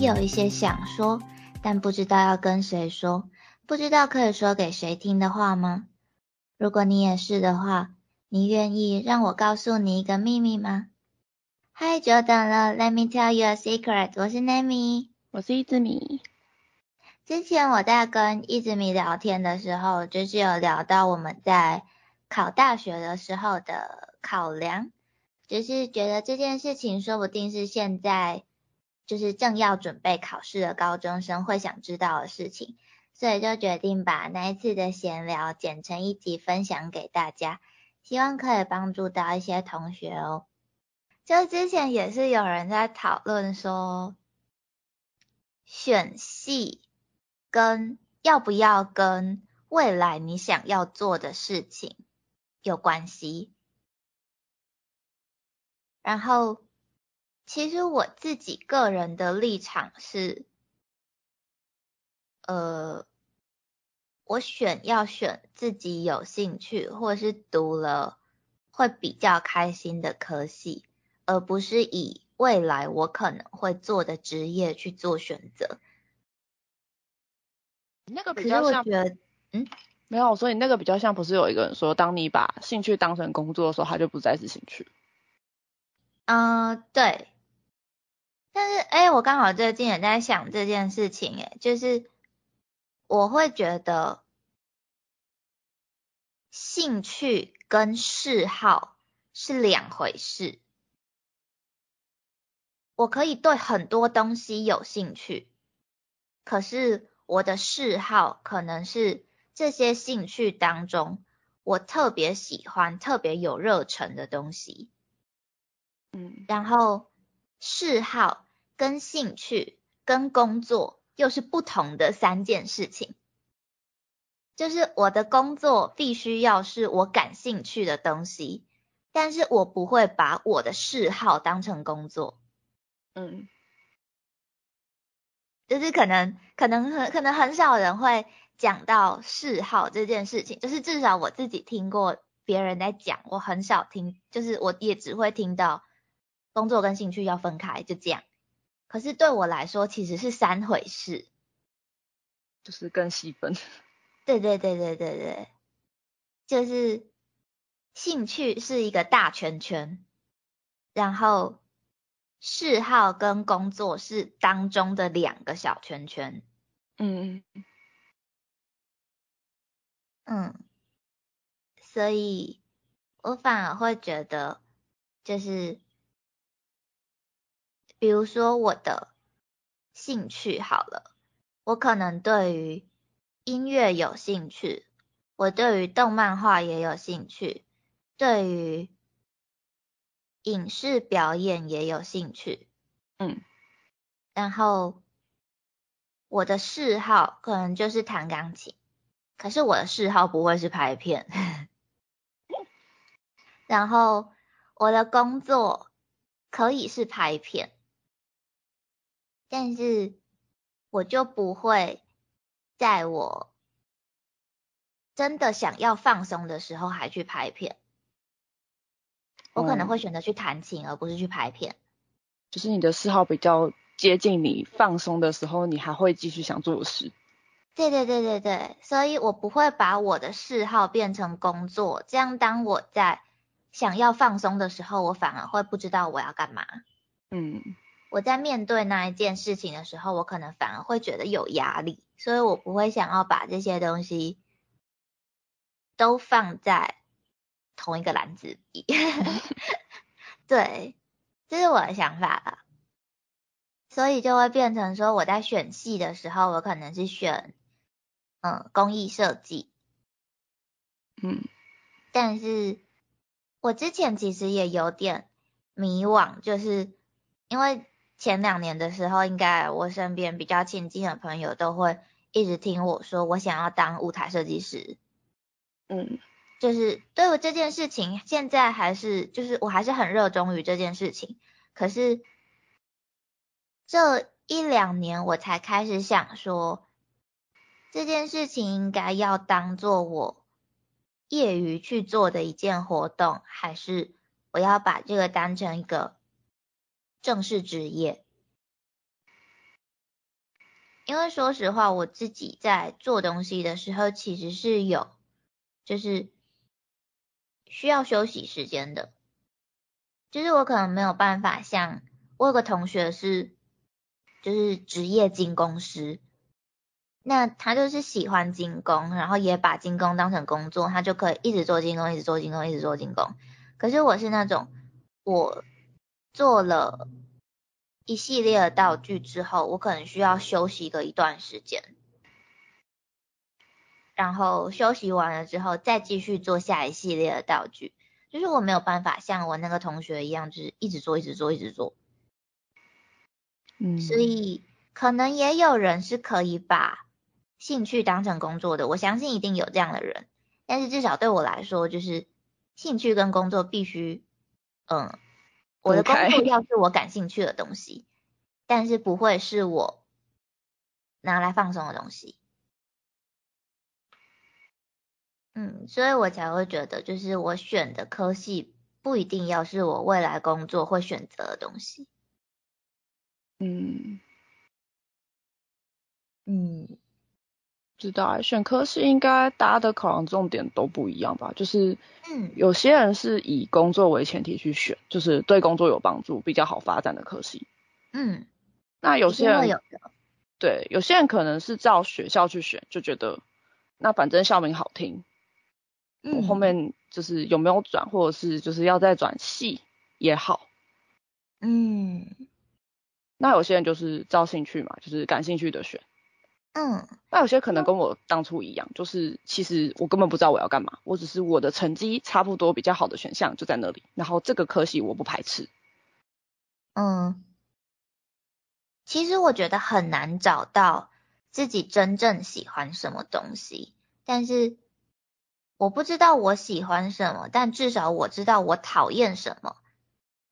也有一些想说，但不知道要跟谁说，不知道可以说给谁听的话吗？如果你也是的话，你愿意让我告诉你一个秘密吗？嗨，久等了，Let me tell you a secret。我是 Nami，我是一只米。之前我在跟一只米聊天的时候，就是有聊到我们在考大学的时候的考量，就是觉得这件事情说不定是现在就是正要准备考试的高中生会想知道的事情。所以就决定把那一次的闲聊剪成一集分享给大家，希望可以帮助到一些同学哦。就之前也是有人在讨论说，选系跟要不要跟未来你想要做的事情有关系。然后，其实我自己个人的立场是。呃，我选要选自己有兴趣或是读了会比较开心的科系，而不是以未来我可能会做的职业去做选择。那个比较像，嗯，没有，所以那个比较像，不是有一个人说，当你把兴趣当成工作的时候，它就不再是兴趣。嗯，对。但是，哎，我刚好最近也在想这件事情，哎，就是。我会觉得兴趣跟嗜好是两回事。我可以对很多东西有兴趣，可是我的嗜好可能是这些兴趣当中我特别喜欢、特别有热忱的东西。嗯，然后嗜好跟兴趣跟工作。又是不同的三件事情，就是我的工作必须要是我感兴趣的东西，但是我不会把我的嗜好当成工作。嗯，就是可能可能很可能很少人会讲到嗜好这件事情，就是至少我自己听过别人在讲，我很少听，就是我也只会听到工作跟兴趣要分开，就这样。可是对我来说，其实是三回事，就是更细分。对对对对对对，就是兴趣是一个大圈圈，然后嗜好跟工作是当中的两个小圈圈。嗯嗯嗯，所以我反而会觉得，就是。比如说我的兴趣好了，我可能对于音乐有兴趣，我对于动漫画也有兴趣，对于影视表演也有兴趣，嗯，然后我的嗜好可能就是弹钢琴，可是我的嗜好不会是拍片，然后我的工作可以是拍片。但是我就不会在我真的想要放松的时候还去拍片，我可能会选择去弹琴，而不是去拍片。就是你的嗜好比较接近你放松的时候，你还会继续想做的事。对对对对对，所以我不会把我的嗜好变成工作，这样当我在想要放松的时候，我反而会不知道我要干嘛。嗯。我在面对那一件事情的时候，我可能反而会觉得有压力，所以我不会想要把这些东西都放在同一个篮子里。对，这是我的想法了。所以就会变成说，我在选系的时候，我可能是选嗯工艺设计，嗯，但是我之前其实也有点迷惘，就是因为。前两年的时候，应该我身边比较亲近的朋友都会一直听我说，我想要当舞台设计师。嗯，就是对我这件事情，现在还是就是我还是很热衷于这件事情。可是这一两年，我才开始想说，这件事情应该要当做我业余去做的一件活动，还是我要把这个当成一个。正式职业，因为说实话，我自己在做东西的时候，其实是有，就是需要休息时间的。就是我可能没有办法像我有个同学是，就是职业精工师，那他就是喜欢精工，然后也把精工当成工作，他就可以一直做精工，一直做精工，一直做精工。可是我是那种，我做了。一系列的道具之后，我可能需要休息个一段时间，然后休息完了之后再继续做下一系列的道具。就是我没有办法像我那个同学一样，就是一直做，一直做，一直做。嗯，所以可能也有人是可以把兴趣当成工作的，我相信一定有这样的人。但是至少对我来说，就是兴趣跟工作必须，嗯。我的工作要是我感兴趣的东西，但是不会是我拿来放松的东西。嗯，所以我才会觉得，就是我选的科系不一定要是我未来工作会选择的东西。嗯，嗯。知道，选科系应该大家的考量重点都不一样吧？就是，嗯，有些人是以工作为前提去选，就是对工作有帮助、比较好发展的科系。嗯，那有些人有对，有些人可能是照学校去选，就觉得那反正校名好听，我后面就是有没有转，或者是就是要再转系也好。嗯，那有些人就是照兴趣嘛，就是感兴趣的选。嗯，那有些可能跟我当初一样，就是其实我根本不知道我要干嘛，我只是我的成绩差不多比较好的选项就在那里，然后这个科系我不排斥。嗯，其实我觉得很难找到自己真正喜欢什么东西，但是我不知道我喜欢什么，但至少我知道我讨厌什么。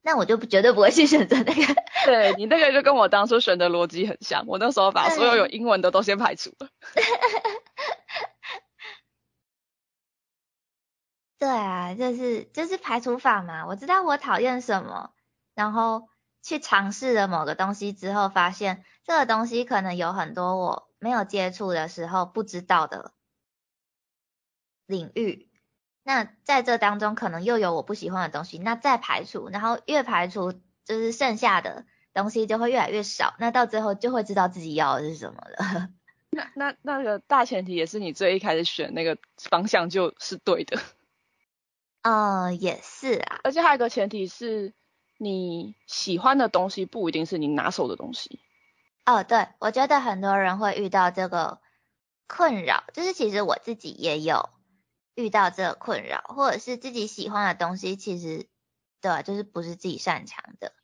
那我就绝对不会去选择那个。对你那个就跟我当初选的逻辑很像，我那时候把所有有英文的都先排除了。对啊，就是就是排除法嘛。我知道我讨厌什么，然后去尝试了某个东西之后，发现这个东西可能有很多我没有接触的时候不知道的领域。那在这当中，可能又有我不喜欢的东西，那再排除，然后越排除，就是剩下的东西就会越来越少，那到最后就会知道自己要的是什么了。那那那个大前提也是你最一开始选那个方向就是对的。嗯，也是啊。而且还有一个前提是，你喜欢的东西不一定是你拿手的东西。哦，对，我觉得很多人会遇到这个困扰，就是其实我自己也有。遇到这个困扰，或者是自己喜欢的东西，其实对，就是不是自己擅长的。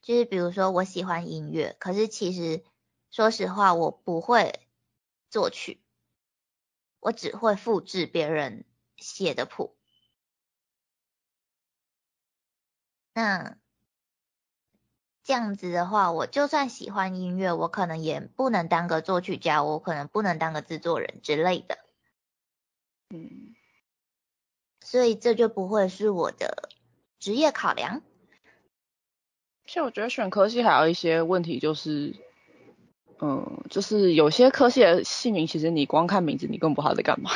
就是比如说，我喜欢音乐，可是其实说实话，我不会作曲，我只会复制别人写的谱。那这样子的话，我就算喜欢音乐，我可能也不能当个作曲家，我可能不能当个制作人之类的。嗯，所以这就不会是我的职业考量。其实我觉得选科系还有一些问题，就是，嗯，就是有些科系的姓名，其实你光看名字，你更不知道在干嘛。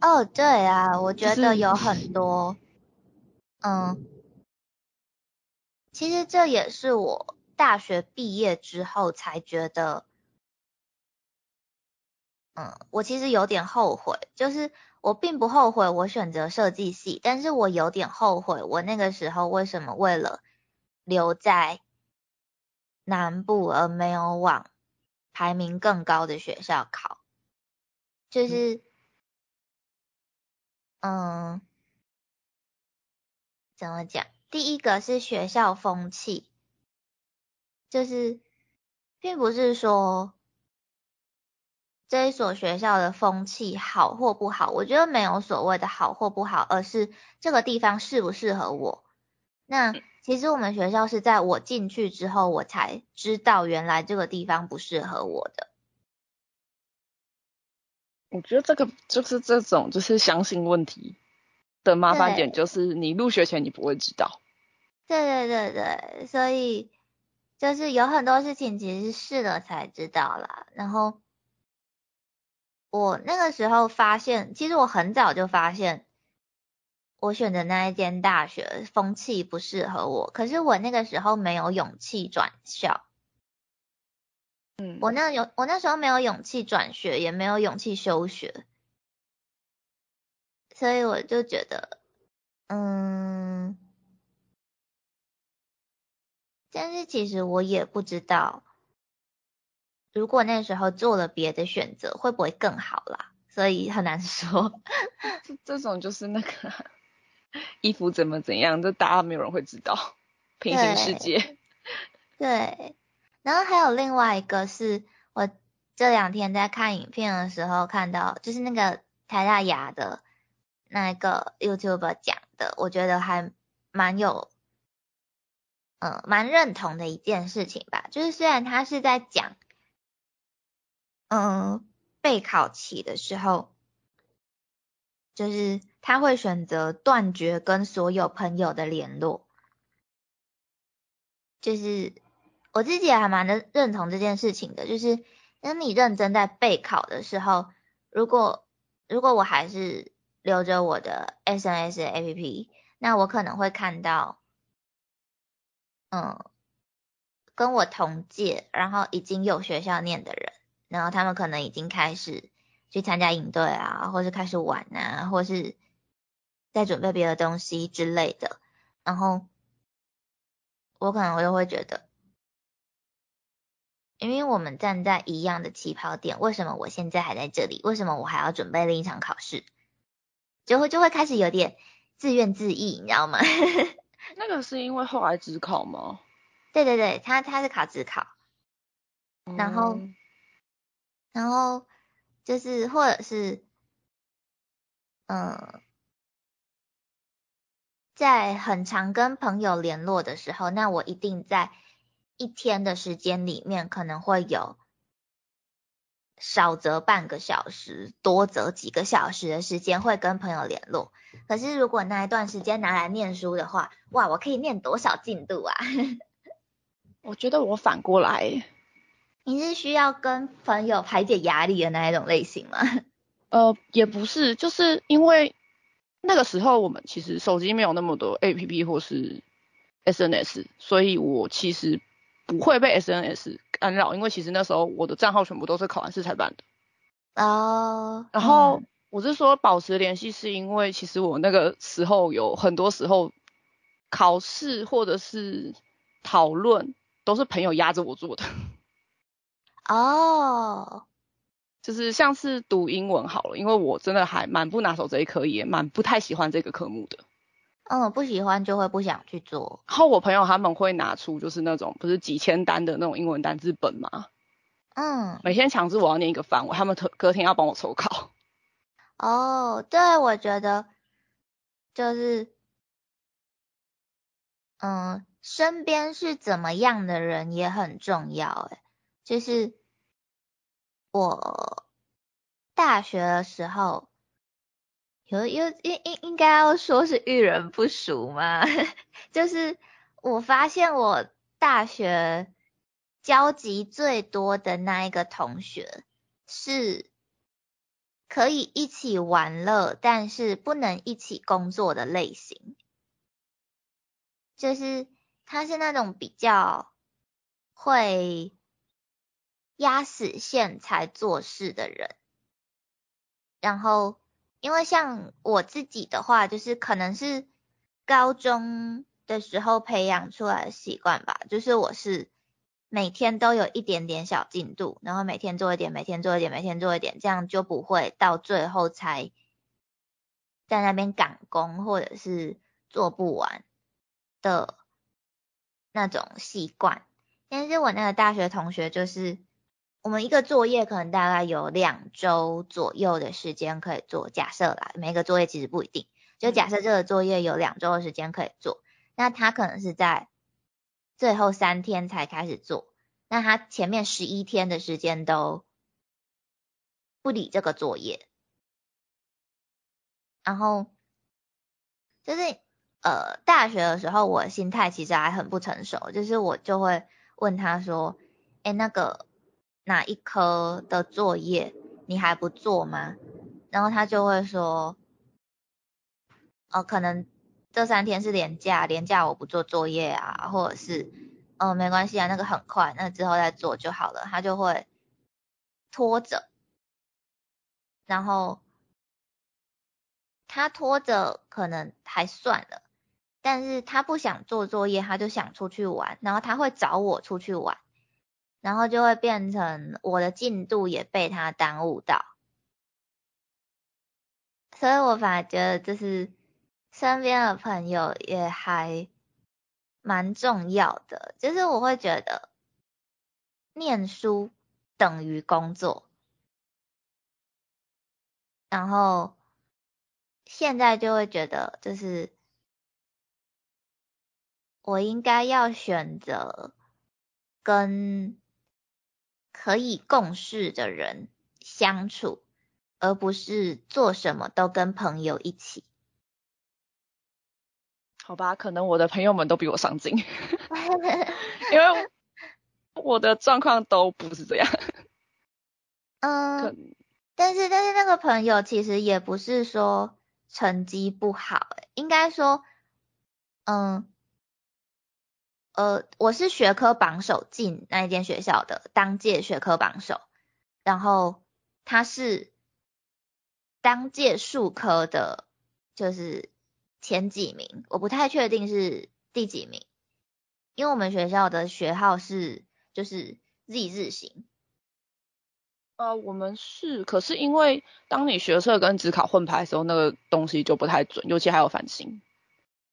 哦，对啊，我觉得有很多，嗯，其实这也是我大学毕业之后才觉得。嗯，我其实有点后悔，就是我并不后悔我选择设计系，但是我有点后悔我那个时候为什么为了留在南部而没有往排名更高的学校考，就是，嗯，怎么讲？第一个是学校风气，就是并不是说。这一所学校的风气好或不好，我觉得没有所谓的好或不好，而是这个地方适不适合我。那其实我们学校是在我进去之后，我才知道原来这个地方不适合我的。我觉得这个就是这种就是相信问题的麻烦点，就是你入学前你不会知道。对对对对，所以就是有很多事情其实是试了才知道啦。然后我那个时候发现，其实我很早就发现，我选的那一间大学风气不适合我。可是我那个时候没有勇气转校。嗯，我那有我那时候没有勇气转学，也没有勇气休学，所以我就觉得，嗯。但是其实我也不知道，如果那时候做了别的选择，会不会更好啦？所以很难说。这这种就是那个衣服怎么怎样，这大家没有人会知道。平行世界。对。然后还有另外一个是我这两天在看影片的时候看到，就是那个台大牙的那个 YouTube 讲的，我觉得还蛮有。嗯，蛮认同的一件事情吧，就是虽然他是在讲，嗯，备考期的时候，就是他会选择断绝跟所有朋友的联络，就是我自己还蛮的认同这件事情的，就是当你认真在备考的时候，如果如果我还是留着我的 SNS APP，那我可能会看到。嗯，跟我同届，然后已经有学校念的人，然后他们可能已经开始去参加营队啊，或是开始玩啊，或是在准备别的东西之类的。然后我可能我就会觉得，因为我们站在一样的起跑点，为什么我现在还在这里？为什么我还要准备另一场考试？就会就会开始有点自怨自艾，你知道吗？那个是因为后来只考吗？对对对，他他是考自考，然后然后就是或者是嗯，在很常跟朋友联络的时候，那我一定在一天的时间里面可能会有。少则半个小时，多则几个小时的时间会跟朋友联络。可是如果那一段时间拿来念书的话，哇，我可以念多少进度啊？我觉得我反过来，你是需要跟朋友排解压力的那一种类型吗？呃，也不是，就是因为那个时候我们其实手机没有那么多 APP 或是 SNS，所以我其实不会被 SNS。干扰，因为其实那时候我的账号全部都是考完试才办的。哦。然后我是说保持联系，是因为其实我那个时候有很多时候考试或者是讨论都是朋友压着我做的。哦。就是像是读英文好了，因为我真的还蛮不拿手这一科，也蛮不太喜欢这个科目的。嗯，不喜欢就会不想去做。然后我朋友他们会拿出就是那种不是几千单的那种英文单字本吗？嗯。每天强制我要念一个范围，他们隔隔天要帮我抽考。哦，对，我觉得就是，嗯，身边是怎么样的人也很重要。诶就是我大学的时候。有有应应应该要说是遇人不淑吗？就是我发现我大学交集最多的那一个同学，是可以一起玩乐，但是不能一起工作的类型。就是他是那种比较会压死线才做事的人，然后。因为像我自己的话，就是可能是高中的时候培养出来的习惯吧，就是我是每天都有一点点小进度，然后每天做一点，每天做一点，每天做一点，这样就不会到最后才在那边赶工或者是做不完的那种习惯。但是我那个大学同学就是。我们一个作业可能大概有两周左右的时间可以做，假设啦，每个作业其实不一定，就假设这个作业有两周的时间可以做，那他可能是在最后三天才开始做，那他前面十一天的时间都不理这个作业，然后就是呃大学的时候，我心态其实还很不成熟，就是我就会问他说，哎，那个哪一科的作业你还不做吗？然后他就会说，哦，可能这三天是连假，连假我不做作业啊，或者是，哦，没关系啊，那个很快，那之后再做就好了。他就会拖着，然后他拖着可能还算了。但是他不想做作业，他就想出去玩，然后他会找我出去玩，然后就会变成我的进度也被他耽误到，所以我反而觉得就是身边的朋友也还蛮重要的，就是我会觉得念书等于工作，然后现在就会觉得就是。我应该要选择跟可以共事的人相处，而不是做什么都跟朋友一起。好吧，可能我的朋友们都比我上进，因为我的状况都不是这样。嗯，但是但是那个朋友其实也不是说成绩不好，应该说，嗯。呃，我是学科榜首进那一间学校的当届学科榜首，然后他是当届数科的，就是前几名，我不太确定是第几名，因为我们学校的学号是就是 Z 字型。呃，我们是，可是因为当你学测跟职考混排的时候，那个东西就不太准，尤其还有繁星。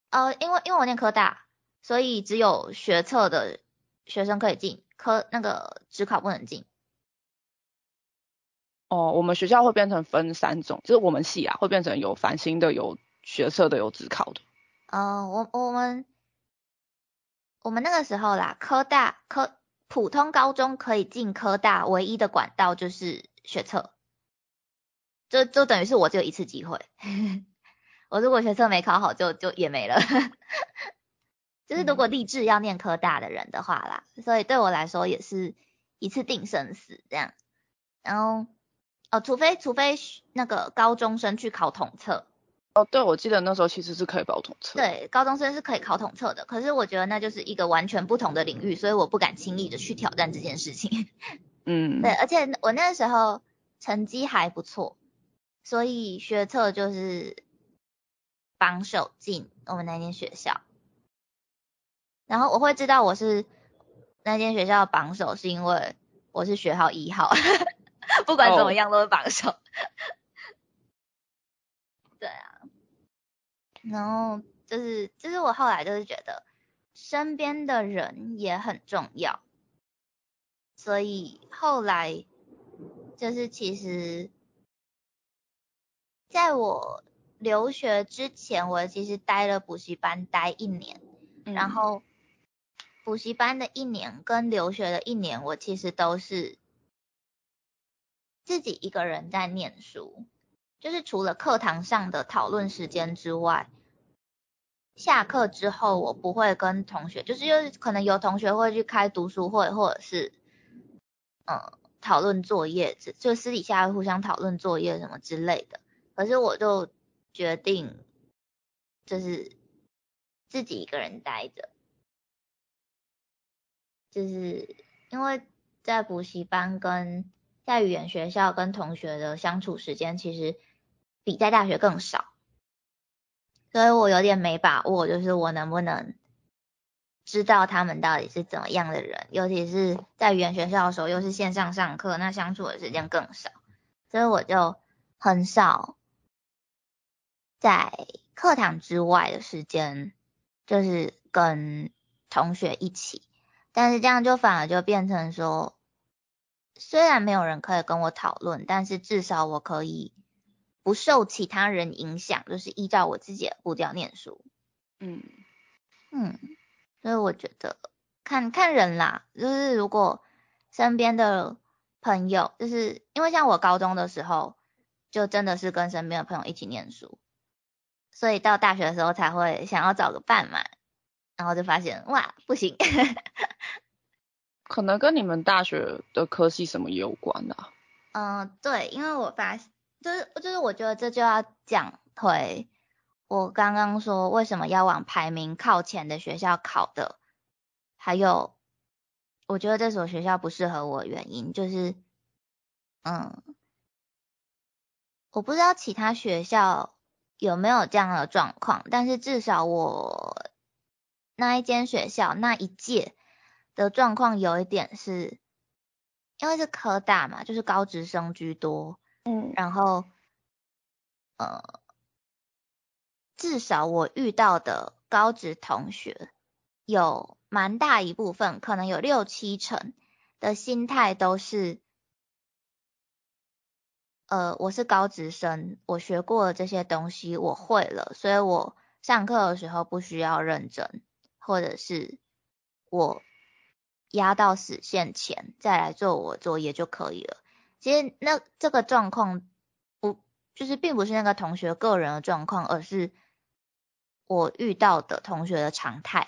呃，因为因为我念科大。所以只有学测的学生可以进，科那个职考不能进。哦，我们学校会变成分三种，就是我们系啊会变成有繁星的、有学测的、有职考的。哦，我我们我们那个时候啦，科大科普通高中可以进科大唯一的管道就是学测，就就等于是我只有一次机会，我如果学测没考好，就就也没了。就是如果立志要念科大的人的话啦，所以对我来说也是一次定生死这样。然后哦，除非除非那个高中生去考统测。哦，对，我记得那时候其实是可以考统测。对，高中生是可以考统测的，可是我觉得那就是一个完全不同的领域，所以我不敢轻易的去挑战这件事情。嗯。对，而且我那时候成绩还不错，所以学测就是榜首进我们那间学校。然后我会知道我是那间学校的榜首，是因为我是学号一号，不管怎么样都是榜首。对啊，然后就是就是我后来就是觉得身边的人也很重要，所以后来就是其实在我留学之前，我其实待了补习班待一年，然后。补习班的一年跟留学的一年，我其实都是自己一个人在念书，就是除了课堂上的讨论时间之外，下课之后我不会跟同学，就是因为可能有同学会去开读书会，或者是嗯讨论作业，就私底下互相讨论作业什么之类的。可是我就决定就是自己一个人待着。就是因为在补习班跟在语言学校跟同学的相处时间，其实比在大学更少，所以我有点没把握，就是我能不能知道他们到底是怎么样的人，尤其是在语言学校的时候，又是线上上课，那相处的时间更少，所以我就很少在课堂之外的时间，就是跟同学一起。但是这样就反而就变成说，虽然没有人可以跟我讨论，但是至少我可以不受其他人影响，就是依照我自己的步调念书。嗯嗯，所以我觉得看看人啦，就是如果身边的朋友，就是因为像我高中的时候，就真的是跟身边的朋友一起念书，所以到大学的时候才会想要找个伴嘛。然后就发现哇，不行，可能跟你们大学的科系什么也有关啊。嗯，对，因为我发现，就是就是我觉得这就要讲回我刚刚说为什么要往排名靠前的学校考的，还有我觉得这所学校不适合我的原因，就是嗯，我不知道其他学校有没有这样的状况，但是至少我那一间学校那一届的状况有一点是。因为是科大嘛，就是高职生居多，嗯，然后，呃，至少我遇到的高职同学，有蛮大一部分，可能有六七成的心态都是，呃，我是高职生，我学过这些东西，我会了，所以我上课的时候不需要认真，或者是我。压到死线前再来做我作业就可以了。其实那这个状况不就是并不是那个同学个人的状况，而是我遇到的同学的常态。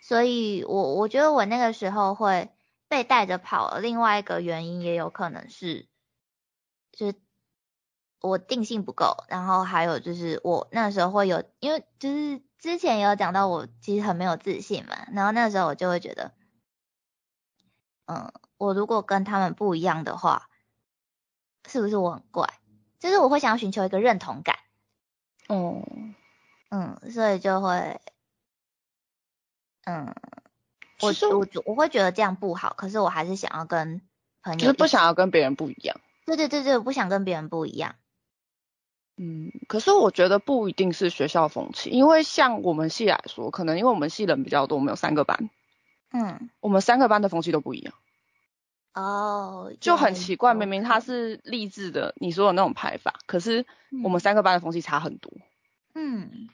所以我我觉得我那个时候会被带着跑，另外一个原因也有可能是，就是我定性不够，然后还有就是我那时候会有，因为就是。之前有讲到我其实很没有自信嘛，然后那时候我就会觉得，嗯，我如果跟他们不一样的话，是不是我很怪？就是我会想要寻求一个认同感。哦，嗯，所以就会，嗯，我我我会觉得这样不好，可是我还是想要跟朋友，就是不想要跟别人不一样。对对对对，我不想跟别人不一样。嗯，可是我觉得不一定是学校风气，因为像我们系来说，可能因为我们系人比较多，我们有三个班，嗯，我们三个班的风气都不一样，哦，就很奇怪，明明他是励志的，你说的那种排法，可是我们三个班的风气差很多，嗯，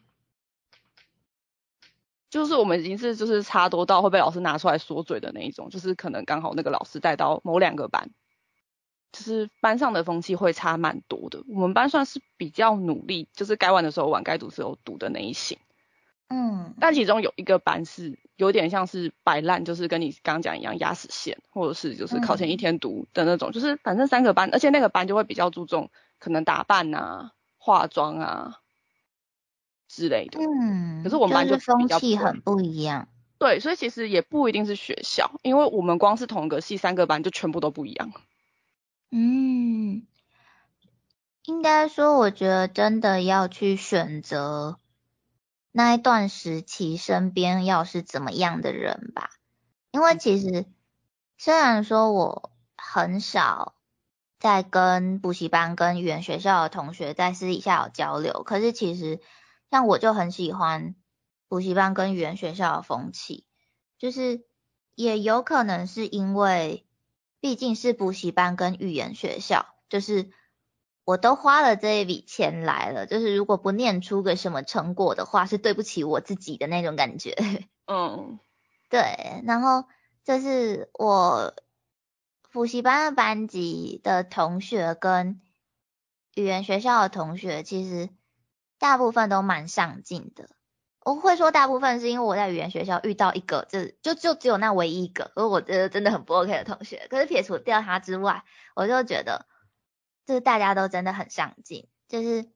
就是我们已经是就是差多到会被老师拿出来说嘴的那一种，就是可能刚好那个老师带到某两个班。就是班上的风气会差蛮多的。我们班算是比较努力，就是该玩的时候玩，该读时候读的那一型。嗯。但其中有一个班是有点像是摆烂，就是跟你刚刚讲一样压死线，或者是就是考前一天读的那种。就是反正三个班，而且那个班就会比较注重可能打扮啊、化妆啊之类的。嗯。可是我们班就风气很不一样。对，所以其实也不一定是学校，因为我们光是同一个系三个班就全部都不一样。嗯，应该说，我觉得真的要去选择那一段时期身边要是怎么样的人吧。因为其实虽然说我很少在跟补习班、跟语言学校的同学在私底下有交流，可是其实像我就很喜欢补习班跟语言学校的风气，就是也有可能是因为。毕竟是补习班跟语言学校，就是我都花了这一笔钱来了，就是如果不念出个什么成果的话，是对不起我自己的那种感觉。嗯，对。然后这是我补习班的班级的同学跟语言学校的同学，其实大部分都蛮上进的。我会说大部分是因为我在语言学校遇到一个，就就就只有那唯一一个，而我觉得真的很不 OK 的同学。可是撇除掉他之外，我就觉得就是大家都真的很上进。就是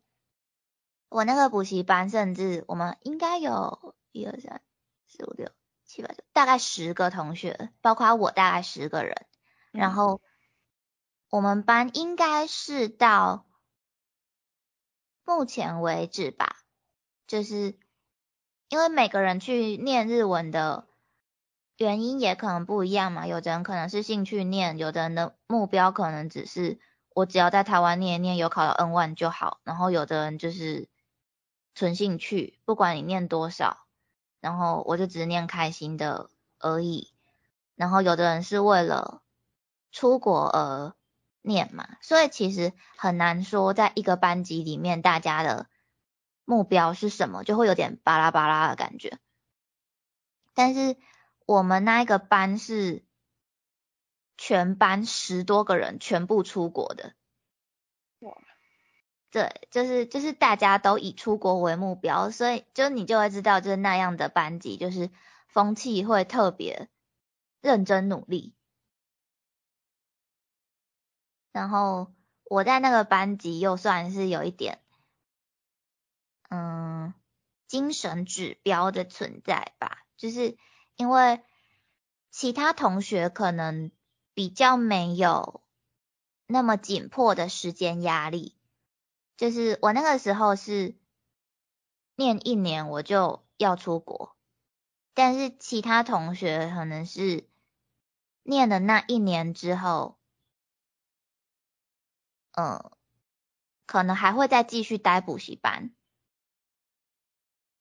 我那个补习班，甚至我们应该有一二三四五六七八九，大概十个同学，包括我大概十个人。然后我们班应该是到目前为止吧，就是。因为每个人去念日文的原因也可能不一样嘛，有的人可能是兴趣念，有的人的目标可能只是我只要在台湾念一念，有考到 N one 就好，然后有的人就是纯兴趣，不管你念多少，然后我就只念开心的而已，然后有的人是为了出国而念嘛，所以其实很难说在一个班级里面大家的。目标是什么，就会有点巴拉巴拉的感觉。但是我们那一个班是全班十多个人全部出国的，哇！对，就是就是大家都以出国为目标，所以就你就会知道，就是那样的班级，就是风气会特别认真努力。然后我在那个班级又算是有一点，嗯，精神指标的存在吧，就是因为其他同学可能比较没有那么紧迫的时间压力，就是我那个时候是念一年我就要出国，但是其他同学可能是念的那一年之后。嗯，可能还会再继续待补习班，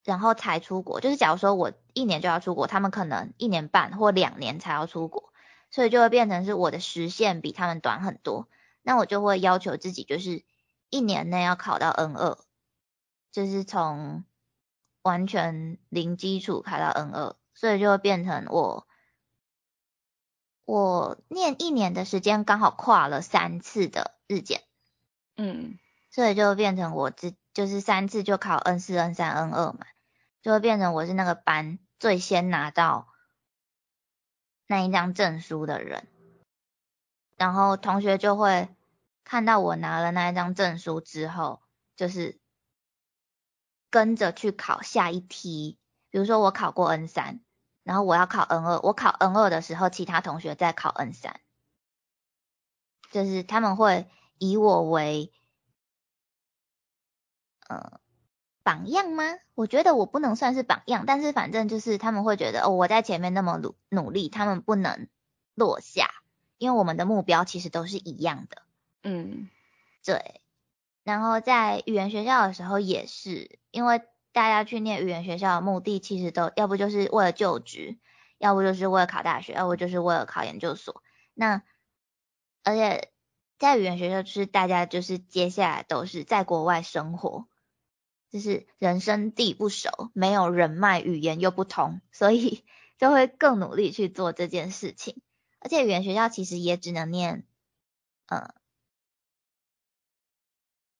然后才出国。就是假如说我一年就要出国，他们可能一年半或两年才要出国，所以就会变成是我的时限比他们短很多。那我就会要求自己，就是一年内要考到 N 二，就是从完全零基础考到 N 二，所以就会变成我我念一年的时间刚好跨了三次的。日检，嗯，所以就变成我只就是三次就考 N 四、N 三、N 二嘛，就会变成我是那个班最先拿到那一张证书的人，然后同学就会看到我拿了那一张证书之后，就是跟着去考下一梯，比如说我考过 N 三，然后我要考 N 二，我考 N 二的时候，其他同学在考 N 三。就是他们会以我为，呃，榜样吗？我觉得我不能算是榜样，但是反正就是他们会觉得哦，我在前面那么努努力，他们不能落下，因为我们的目标其实都是一样的。嗯，对。然后在语言学校的时候也是，因为大家去念语言学校的目的其实都要不就是为了就职，要不就是为了考大学，要不就是为了考研究所。那而且在语言学校，就是大家就是接下来都是在国外生活，就是人生地不熟，没有人脉，语言又不通，所以 就会更努力去做这件事情。而且语言学校其实也只能念，呃，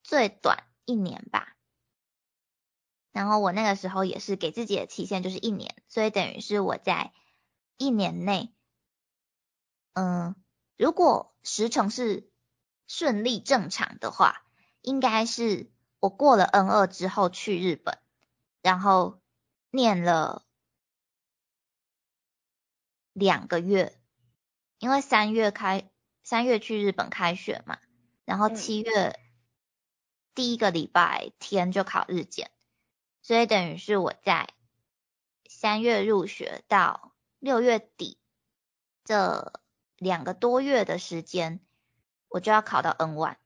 最短一年吧。然后我那个时候也是给自己的期限就是一年，所以等于是我在一年内，嗯。如果时程是顺利正常的话，应该是我过了 N 二之后去日本，然后念了两个月，因为三月开三月去日本开学嘛，然后七月第一个礼拜天就考日检，所以等于是我在三月入学到六月底这。两个多月的时间，我就要考到 N one，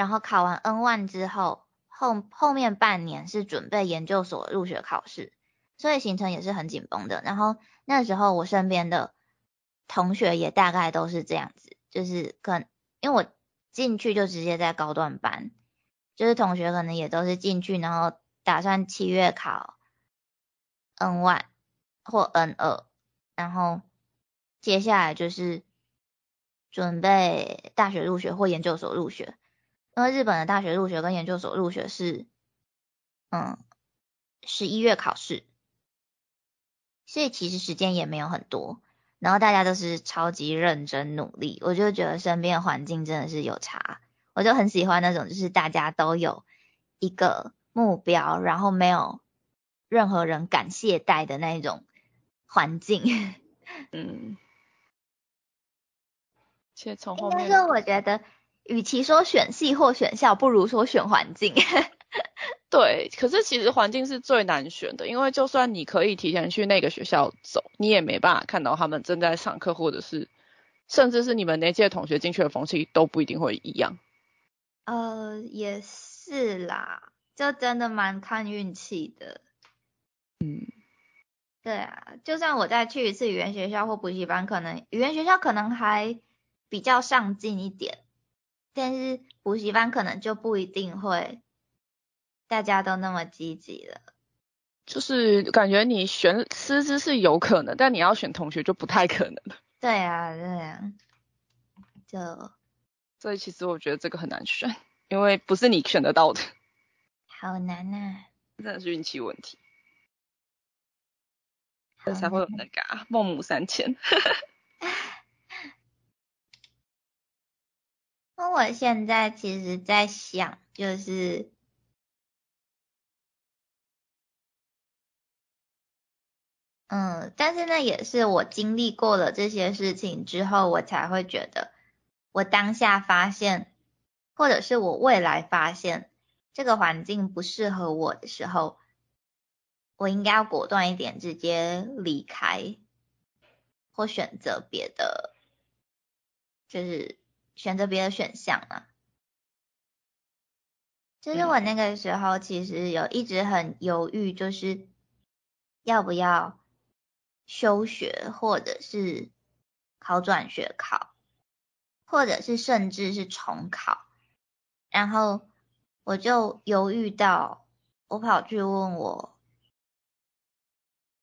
然后考完 N one 之后，后后面半年是准备研究所入学考试，所以行程也是很紧绷的。然后那时候我身边的同学也大概都是这样子，就是可因为我进去就直接在高段班，就是同学可能也都是进去，然后打算七月考 N one 或 N 二，然后。接下来就是准备大学入学或研究所入学，因为日本的大学入学跟研究所入学是，嗯，十一月考试，所以其实时间也没有很多，然后大家都是超级认真努力，我就觉得身边的环境真的是有差，我就很喜欢那种就是大家都有一个目标，然后没有任何人敢懈怠的那种环境，嗯。且从后面，但是，我觉得，与其说选系或选校，不如说选环境。对，可是其实环境是最难选的，因为就算你可以提前去那个学校走，你也没办法看到他们正在上课，或者是甚至是你们那届同学进去的风气都不一定会一样。呃，也是啦，就真的蛮看运气的。嗯，对啊，就算我再去一次语言学校或补习班，可能语言学校可能还。比较上进一点，但是补习班可能就不一定会大家都那么积极了。就是感觉你选师资是有可能，但你要选同学就不太可能了。对啊，对啊，就 所以其实我觉得这个很难选，因为不是你选得到的。好难啊！真的是运气问题。这才会有那个啊，孟母三迁。我现在其实在想，就是，嗯，但是那也是我经历过了这些事情之后，我才会觉得，我当下发现，或者是我未来发现这个环境不适合我的时候，我应该要果断一点，直接离开，或选择别的，就是。选择别的选项啊。就是我那个时候其实有一直很犹豫，就是要不要休学，或者是考转学考，或者是甚至是重考。然后我就犹豫到，我跑去问我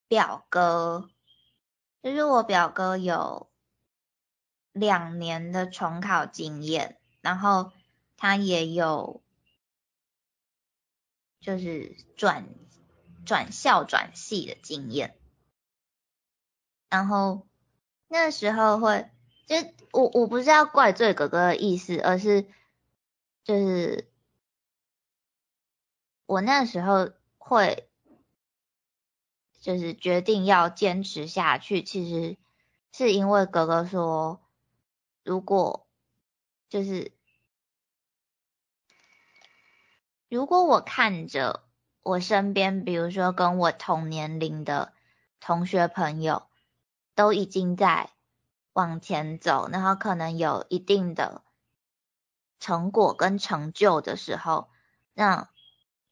表哥，就是我表哥有。两年的重考经验，然后他也有就是转转校转系的经验，然后那时候会，就我我不是要怪罪哥哥的意思，而是就是我那时候会就是决定要坚持下去，其实是因为哥哥说。如果就是如果我看着我身边，比如说跟我同年龄的同学朋友都已经在往前走，然后可能有一定的成果跟成就的时候，那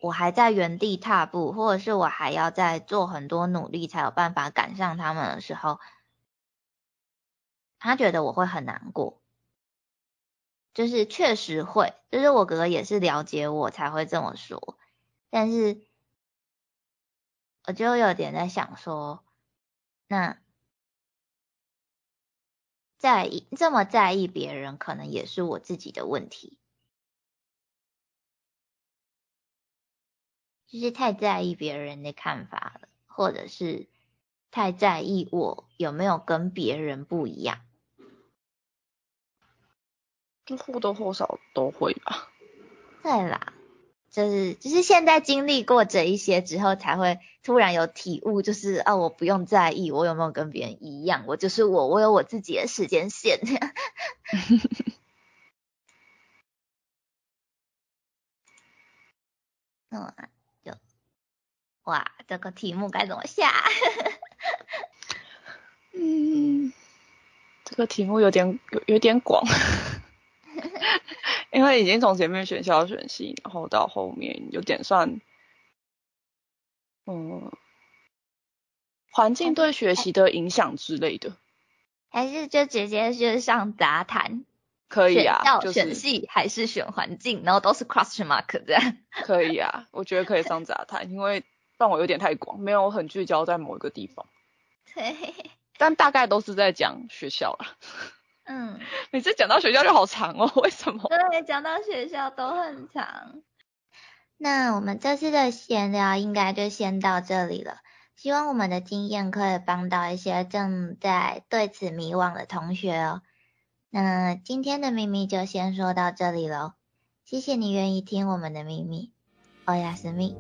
我还在原地踏步，或者是我还要再做很多努力才有办法赶上他们的时候。他觉得我会很难过，就是确实会，就是我哥哥也是了解我才会这么说，但是我就有点在想说，那在意这么在意别人，可能也是我自己的问题，就是太在意别人的看法了，或者是太在意我有没有跟别人不一样。就或多或少都会吧。对啦，就是就是现在经历过这一些之后，才会突然有体悟，就是啊，我不用在意我有没有跟别人一样，我就是我，我有我自己的时间线。嗯，就哇，这个题目该怎么下？嗯，这个题目有点有有点广。因为已经从前面选校选系，然后到后面有点算，嗯，环境对学习的影响之类的，还是就直接就是上杂谈，可以啊，选选系还是选环境，然后都是 question mark 这样，可以啊，我觉得可以上杂谈，因为让我有点太广，没有很聚焦在某一个地方，对，但大概都是在讲学校了。嗯，每次讲到学校就好长哦，为什么？对，讲到学校都很长。那我们这次的闲聊应该就先到这里了。希望我们的经验可以帮到一些正在对此迷惘的同学哦。那今天的秘密就先说到这里喽，谢谢你愿意听我们的秘密，欧亚斯密。